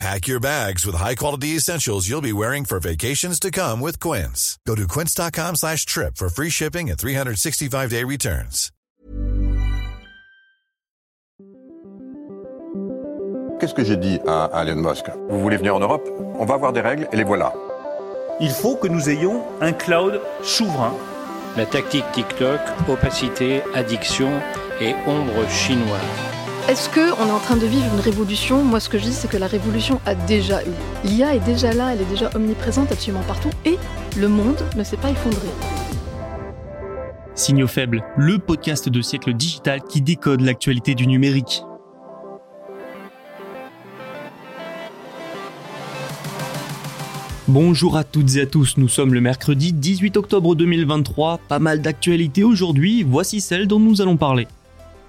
Pack your bags with high-quality essentials you'll be wearing for vacations to come with Quince. Go to quince.com slash trip for free shipping and 365-day returns. Qu'est-ce que j'ai dit à, à Elon Musk? Vous voulez venir en Europe? On va avoir des règles et les voilà. Il faut que nous ayons un cloud souverain. La tactique TikTok, opacité, addiction et ombre chinoise. Est-ce qu'on est en train de vivre une révolution? Moi, ce que je dis, c'est que la révolution a déjà eu. L'IA est déjà là, elle est déjà omniprésente absolument partout, et le monde ne s'est pas effondré. Signaux faibles, le podcast de siècle digital qui décode l'actualité du numérique. Bonjour à toutes et à tous, nous sommes le mercredi 18 octobre 2023, pas mal d'actualités aujourd'hui, voici celle dont nous allons parler.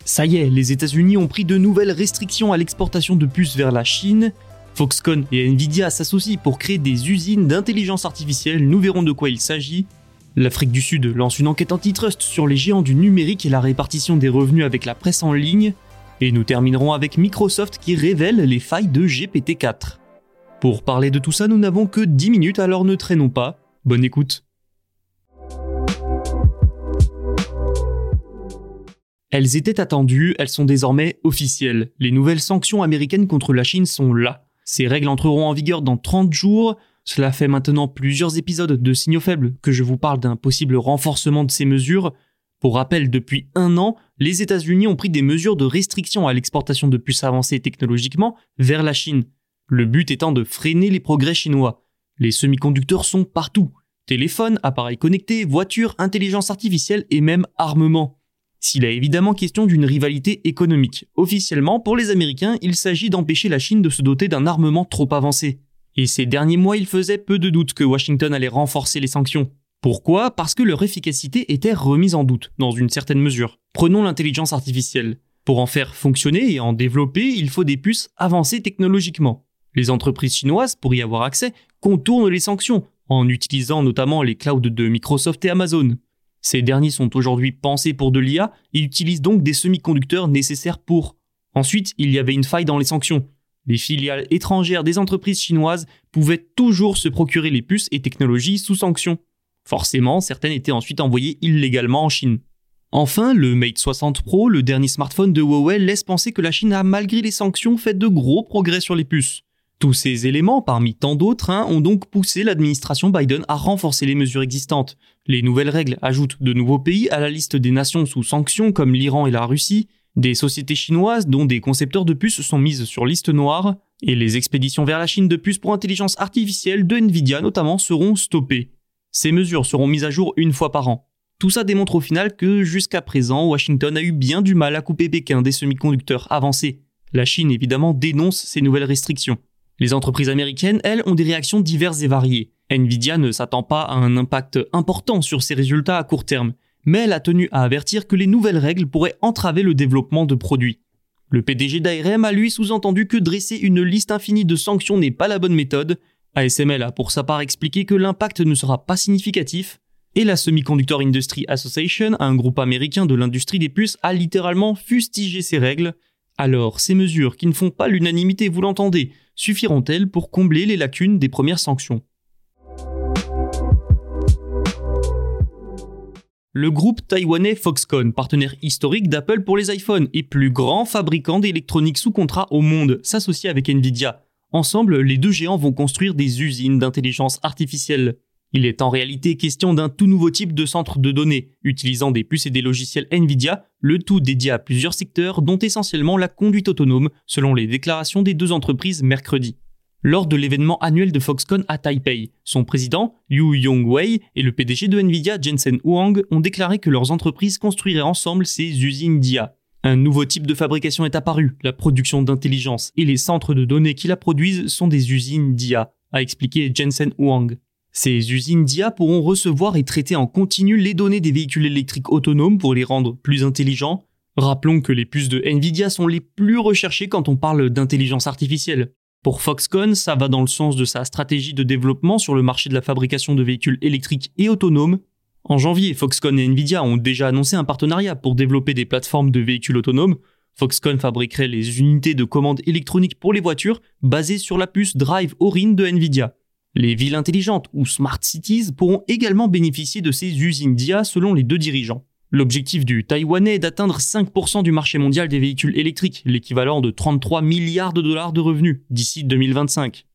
Ça y est, les États-Unis ont pris de nouvelles restrictions à l'exportation de puces vers la Chine. Foxconn et Nvidia s'associent pour créer des usines d'intelligence artificielle, nous verrons de quoi il s'agit. L'Afrique du Sud lance une enquête antitrust sur les géants du numérique et la répartition des revenus avec la presse en ligne. Et nous terminerons avec Microsoft qui révèle les failles de GPT-4. Pour parler de tout ça, nous n'avons que 10 minutes, alors ne traînons pas. Bonne écoute. Elles étaient attendues, elles sont désormais officielles. Les nouvelles sanctions américaines contre la Chine sont là. Ces règles entreront en vigueur dans 30 jours. Cela fait maintenant plusieurs épisodes de signaux faibles que je vous parle d'un possible renforcement de ces mesures. Pour rappel, depuis un an, les États-Unis ont pris des mesures de restriction à l'exportation de puces avancées technologiquement vers la Chine. Le but étant de freiner les progrès chinois. Les semi-conducteurs sont partout. Téléphones, appareils connectés, voitures, intelligence artificielle et même armement. S'il est évidemment question d'une rivalité économique, officiellement, pour les Américains, il s'agit d'empêcher la Chine de se doter d'un armement trop avancé. Et ces derniers mois, il faisait peu de doute que Washington allait renforcer les sanctions. Pourquoi? Parce que leur efficacité était remise en doute, dans une certaine mesure. Prenons l'intelligence artificielle. Pour en faire fonctionner et en développer, il faut des puces avancées technologiquement. Les entreprises chinoises, pour y avoir accès, contournent les sanctions, en utilisant notamment les clouds de Microsoft et Amazon. Ces derniers sont aujourd'hui pensés pour de l'IA et utilisent donc des semi-conducteurs nécessaires pour. Ensuite, il y avait une faille dans les sanctions. Les filiales étrangères des entreprises chinoises pouvaient toujours se procurer les puces et technologies sous sanctions. Forcément, certaines étaient ensuite envoyées illégalement en Chine. Enfin, le Mate 60 Pro, le dernier smartphone de Huawei, laisse penser que la Chine a, malgré les sanctions, fait de gros progrès sur les puces. Tous ces éléments, parmi tant d'autres, hein, ont donc poussé l'administration Biden à renforcer les mesures existantes. Les nouvelles règles ajoutent de nouveaux pays à la liste des nations sous sanctions comme l'Iran et la Russie, des sociétés chinoises dont des concepteurs de puces sont mises sur liste noire, et les expéditions vers la Chine de puces pour intelligence artificielle de Nvidia notamment seront stoppées. Ces mesures seront mises à jour une fois par an. Tout ça démontre au final que jusqu'à présent, Washington a eu bien du mal à couper Pékin des semi-conducteurs avancés. La Chine évidemment dénonce ces nouvelles restrictions. Les entreprises américaines, elles, ont des réactions diverses et variées. Nvidia ne s'attend pas à un impact important sur ses résultats à court terme, mais elle a tenu à avertir que les nouvelles règles pourraient entraver le développement de produits. Le PDG d'ARM a lui sous-entendu que dresser une liste infinie de sanctions n'est pas la bonne méthode. ASML a pour sa part expliqué que l'impact ne sera pas significatif, et la Semiconductor Industry Association, un groupe américain de l'industrie des puces, a littéralement fustigé ces règles. Alors, ces mesures qui ne font pas l'unanimité, vous l'entendez, suffiront-elles pour combler les lacunes des premières sanctions? Le groupe taïwanais Foxconn, partenaire historique d'Apple pour les iPhones et plus grand fabricant d'électronique sous contrat au monde, s'associe avec Nvidia. Ensemble, les deux géants vont construire des usines d'intelligence artificielle. Il est en réalité question d'un tout nouveau type de centre de données, utilisant des puces et des logiciels Nvidia, le tout dédié à plusieurs secteurs, dont essentiellement la conduite autonome, selon les déclarations des deux entreprises mercredi. Lors de l'événement annuel de Foxconn à Taipei, son président, Liu Yongwei, et le PDG de Nvidia, Jensen Huang, ont déclaré que leurs entreprises construiraient ensemble ces usines d'IA. Un nouveau type de fabrication est apparu, la production d'intelligence, et les centres de données qui la produisent sont des usines d'IA, a expliqué Jensen Huang. Ces usines d'IA pourront recevoir et traiter en continu les données des véhicules électriques autonomes pour les rendre plus intelligents. Rappelons que les puces de Nvidia sont les plus recherchées quand on parle d'intelligence artificielle. Pour Foxconn, ça va dans le sens de sa stratégie de développement sur le marché de la fabrication de véhicules électriques et autonomes. En janvier, Foxconn et Nvidia ont déjà annoncé un partenariat pour développer des plateformes de véhicules autonomes. Foxconn fabriquerait les unités de commande électronique pour les voitures basées sur la puce Drive Orin de Nvidia. Les villes intelligentes ou smart cities pourront également bénéficier de ces usines d'IA selon les deux dirigeants. L'objectif du Taïwanais est d'atteindre 5% du marché mondial des véhicules électriques, l'équivalent de 33 milliards de dollars de revenus d'ici 2025.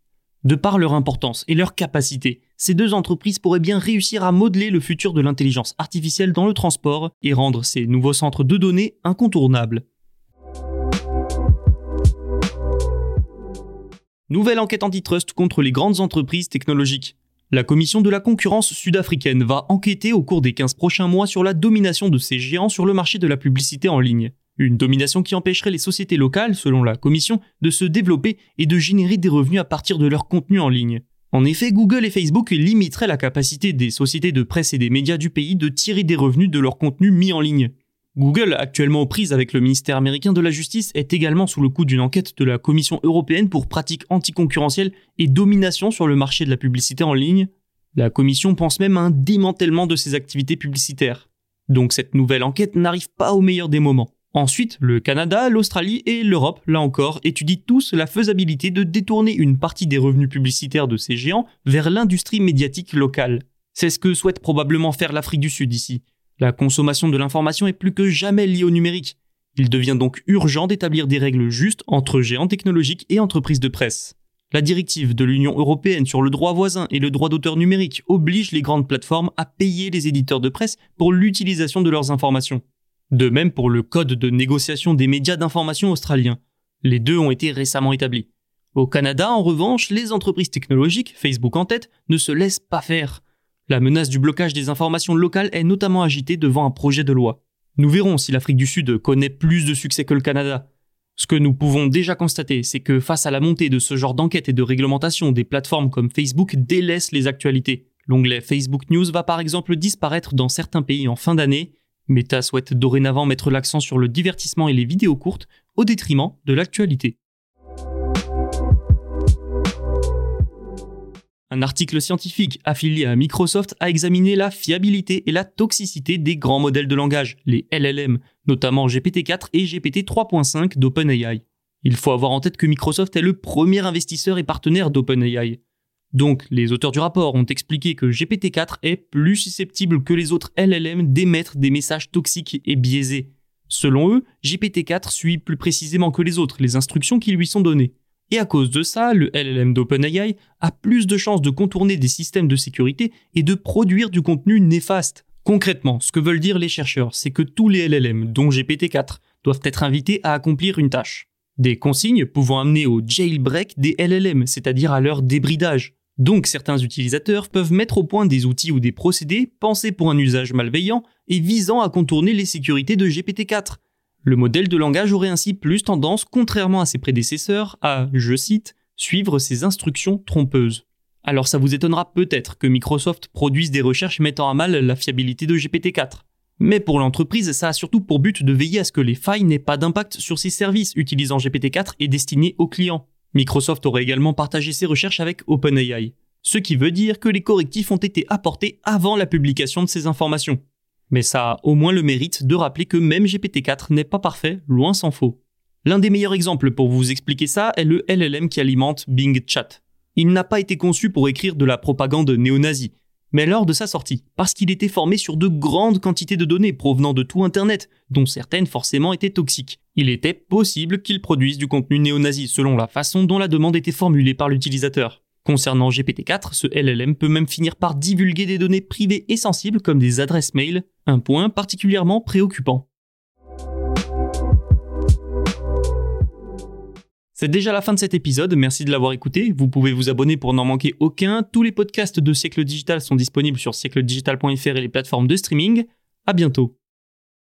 De par leur importance et leur capacité, ces deux entreprises pourraient bien réussir à modeler le futur de l'intelligence artificielle dans le transport et rendre ces nouveaux centres de données incontournables. Nouvelle enquête antitrust contre les grandes entreprises technologiques. La commission de la concurrence sud-africaine va enquêter au cours des 15 prochains mois sur la domination de ces géants sur le marché de la publicité en ligne. Une domination qui empêcherait les sociétés locales, selon la commission, de se développer et de générer des revenus à partir de leur contenu en ligne. En effet, Google et Facebook limiteraient la capacité des sociétés de presse et des médias du pays de tirer des revenus de leur contenu mis en ligne. Google, actuellement aux prises avec le ministère américain de la Justice, est également sous le coup d'une enquête de la Commission européenne pour pratiques anticoncurrentielles et domination sur le marché de la publicité en ligne. La Commission pense même à un démantèlement de ses activités publicitaires. Donc cette nouvelle enquête n'arrive pas au meilleur des moments. Ensuite, le Canada, l'Australie et l'Europe, là encore, étudient tous la faisabilité de détourner une partie des revenus publicitaires de ces géants vers l'industrie médiatique locale. C'est ce que souhaite probablement faire l'Afrique du Sud ici. La consommation de l'information est plus que jamais liée au numérique. Il devient donc urgent d'établir des règles justes entre géants technologiques et entreprises de presse. La directive de l'Union européenne sur le droit voisin et le droit d'auteur numérique oblige les grandes plateformes à payer les éditeurs de presse pour l'utilisation de leurs informations. De même pour le code de négociation des médias d'information australiens. Les deux ont été récemment établis. Au Canada, en revanche, les entreprises technologiques, Facebook en tête, ne se laissent pas faire. La menace du blocage des informations locales est notamment agitée devant un projet de loi. Nous verrons si l'Afrique du Sud connaît plus de succès que le Canada. Ce que nous pouvons déjà constater, c'est que face à la montée de ce genre d'enquête et de réglementation, des plateformes comme Facebook délaissent les actualités. L'onglet Facebook News va par exemple disparaître dans certains pays en fin d'année. Meta souhaite dorénavant mettre l'accent sur le divertissement et les vidéos courtes au détriment de l'actualité. Un article scientifique affilié à Microsoft a examiné la fiabilité et la toxicité des grands modèles de langage, les LLM, notamment GPT-4 et GPT 3.5 d'OpenAI. Il faut avoir en tête que Microsoft est le premier investisseur et partenaire d'OpenAI. Donc, les auteurs du rapport ont expliqué que GPT-4 est plus susceptible que les autres LLM d'émettre des messages toxiques et biaisés. Selon eux, GPT-4 suit plus précisément que les autres les instructions qui lui sont données. Et à cause de ça, le LLM d'OpenAI a plus de chances de contourner des systèmes de sécurité et de produire du contenu néfaste. Concrètement, ce que veulent dire les chercheurs, c'est que tous les LLM, dont GPT-4, doivent être invités à accomplir une tâche. Des consignes pouvant amener au jailbreak des LLM, c'est-à-dire à leur débridage. Donc certains utilisateurs peuvent mettre au point des outils ou des procédés pensés pour un usage malveillant et visant à contourner les sécurités de GPT-4, le modèle de langage aurait ainsi plus tendance, contrairement à ses prédécesseurs, à, je cite, suivre ses instructions trompeuses. Alors ça vous étonnera peut-être que Microsoft produise des recherches mettant à mal la fiabilité de GPT-4. Mais pour l'entreprise, ça a surtout pour but de veiller à ce que les failles n'aient pas d'impact sur ses services utilisant GPT-4 et destinés aux clients. Microsoft aurait également partagé ses recherches avec OpenAI, ce qui veut dire que les correctifs ont été apportés avant la publication de ces informations. Mais ça a au moins le mérite de rappeler que même GPT-4 n'est pas parfait, loin s'en faut. L'un des meilleurs exemples pour vous expliquer ça est le LLM qui alimente Bing Chat. Il n'a pas été conçu pour écrire de la propagande néo-nazie, mais lors de sa sortie, parce qu'il était formé sur de grandes quantités de données provenant de tout Internet, dont certaines forcément étaient toxiques. Il était possible qu'il produise du contenu néo-nazi selon la façon dont la demande était formulée par l'utilisateur. Concernant GPT-4, ce LLM peut même finir par divulguer des données privées et sensibles comme des adresses mail, un point particulièrement préoccupant. C'est déjà la fin de cet épisode, merci de l'avoir écouté. Vous pouvez vous abonner pour n'en manquer aucun. Tous les podcasts de Siècle Digital sont disponibles sur siècledigital.fr et les plateformes de streaming. À bientôt.